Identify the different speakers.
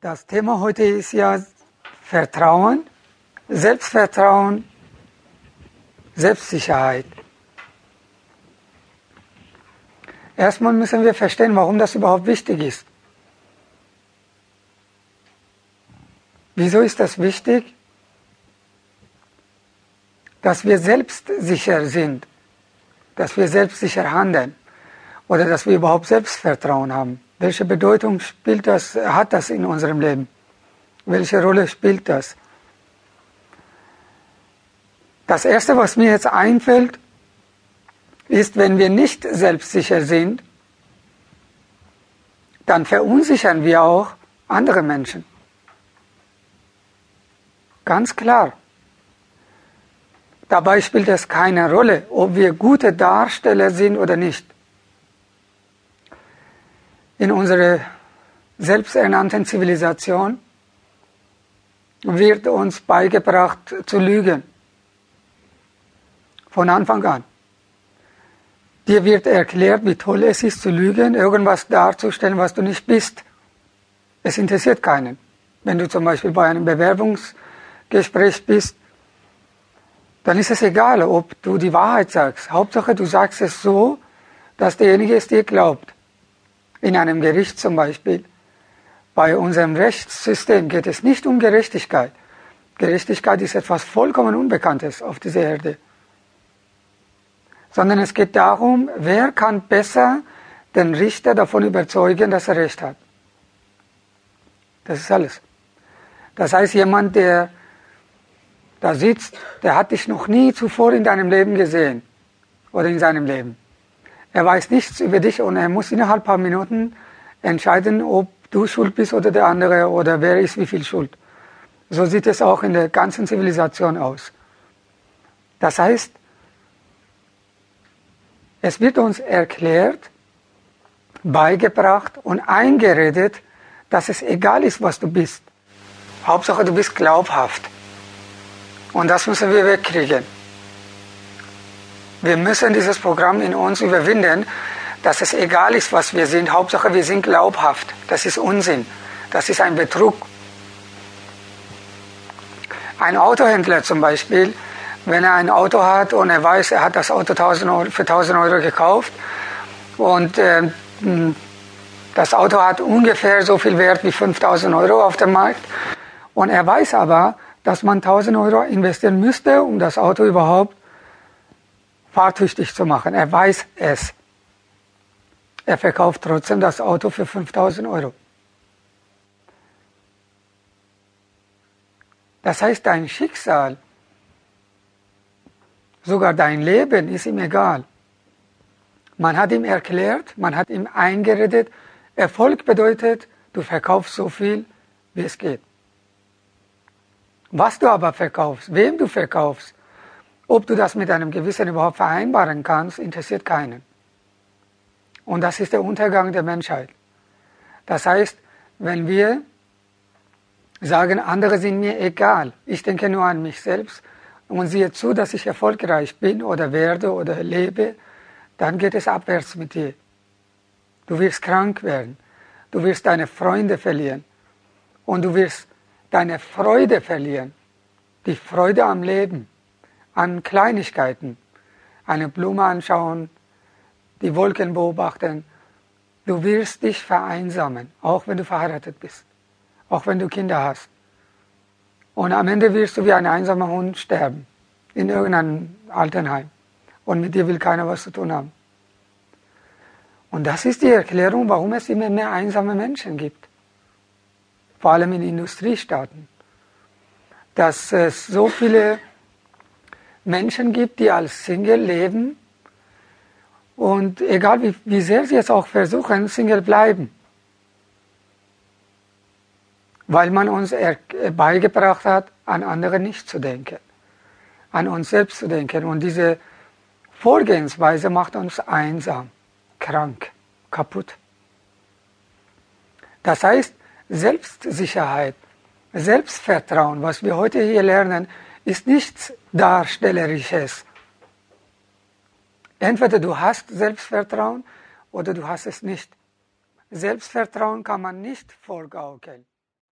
Speaker 1: Das Thema heute ist ja Vertrauen, Selbstvertrauen, Selbstsicherheit. Erstmal müssen wir verstehen, warum das überhaupt wichtig ist. Wieso ist das wichtig? Dass wir selbstsicher sind, dass wir selbstsicher handeln oder dass wir überhaupt Selbstvertrauen haben. Welche Bedeutung spielt das, hat das in unserem Leben? Welche Rolle spielt das? Das Erste, was mir jetzt einfällt, ist, wenn wir nicht selbstsicher sind, dann verunsichern wir auch andere Menschen. Ganz klar. Dabei spielt es keine Rolle, ob wir gute Darsteller sind oder nicht. In unserer selbsternannten Zivilisation wird uns beigebracht zu lügen. Von Anfang an. Dir wird erklärt, wie toll es ist zu lügen, irgendwas darzustellen, was du nicht bist. Es interessiert keinen. Wenn du zum Beispiel bei einem Bewerbungsgespräch bist, dann ist es egal, ob du die Wahrheit sagst. Hauptsache, du sagst es so, dass derjenige es dir glaubt. In einem Gericht zum Beispiel. Bei unserem Rechtssystem geht es nicht um Gerechtigkeit. Gerechtigkeit ist etwas vollkommen Unbekanntes auf dieser Erde sondern es geht darum, wer kann besser den Richter davon überzeugen, dass er recht hat. Das ist alles. Das heißt, jemand, der da sitzt, der hat dich noch nie zuvor in deinem Leben gesehen oder in seinem Leben. Er weiß nichts über dich und er muss innerhalb ein paar Minuten entscheiden, ob du schuld bist oder der andere oder wer ist wie viel schuld. So sieht es auch in der ganzen Zivilisation aus. Das heißt, es wird uns erklärt, beigebracht und eingeredet, dass es egal ist, was du bist. Hauptsache, du bist glaubhaft. Und das müssen wir wegkriegen. Wir müssen dieses Programm in uns überwinden, dass es egal ist, was wir sind. Hauptsache, wir sind glaubhaft. Das ist Unsinn. Das ist ein Betrug. Ein Autohändler zum Beispiel wenn er ein Auto hat und er weiß, er hat das Auto 1000 Euro, für 1000 Euro gekauft und äh, das Auto hat ungefähr so viel Wert wie 5000 Euro auf dem Markt und er weiß aber, dass man 1000 Euro investieren müsste, um das Auto überhaupt fahrtüchtig zu machen. Er weiß es. Er verkauft trotzdem das Auto für 5000 Euro. Das heißt, dein Schicksal Sogar dein Leben ist ihm egal. Man hat ihm erklärt, man hat ihm eingeredet, Erfolg bedeutet, du verkaufst so viel, wie es geht. Was du aber verkaufst, wem du verkaufst, ob du das mit einem Gewissen überhaupt vereinbaren kannst, interessiert keinen. Und das ist der Untergang der Menschheit. Das heißt, wenn wir sagen, andere sind mir egal, ich denke nur an mich selbst, und siehe zu, dass ich erfolgreich bin oder werde oder lebe, dann geht es abwärts mit dir. Du wirst krank werden, du wirst deine Freunde verlieren und du wirst deine Freude verlieren, die Freude am Leben, an Kleinigkeiten, eine Blume anschauen, die Wolken beobachten. Du wirst dich vereinsamen, auch wenn du verheiratet bist, auch wenn du Kinder hast. Und am Ende wirst du wie ein einsamer Hund sterben in irgendeinem Altenheim. Und mit dir will keiner was zu tun haben. Und das ist die Erklärung, warum es immer mehr einsame Menschen gibt. Vor allem in Industriestaaten. Dass es so viele Menschen gibt, die als Single leben und egal wie, wie sehr sie es auch versuchen, Single bleiben weil man uns beigebracht hat, an andere nicht zu denken, an uns selbst zu denken. Und diese Vorgehensweise macht uns einsam, krank, kaputt. Das heißt, Selbstsicherheit, Selbstvertrauen, was wir heute hier lernen, ist nichts Darstellerisches. Entweder du hast Selbstvertrauen oder du hast es nicht. Selbstvertrauen kann man nicht vorgaukeln.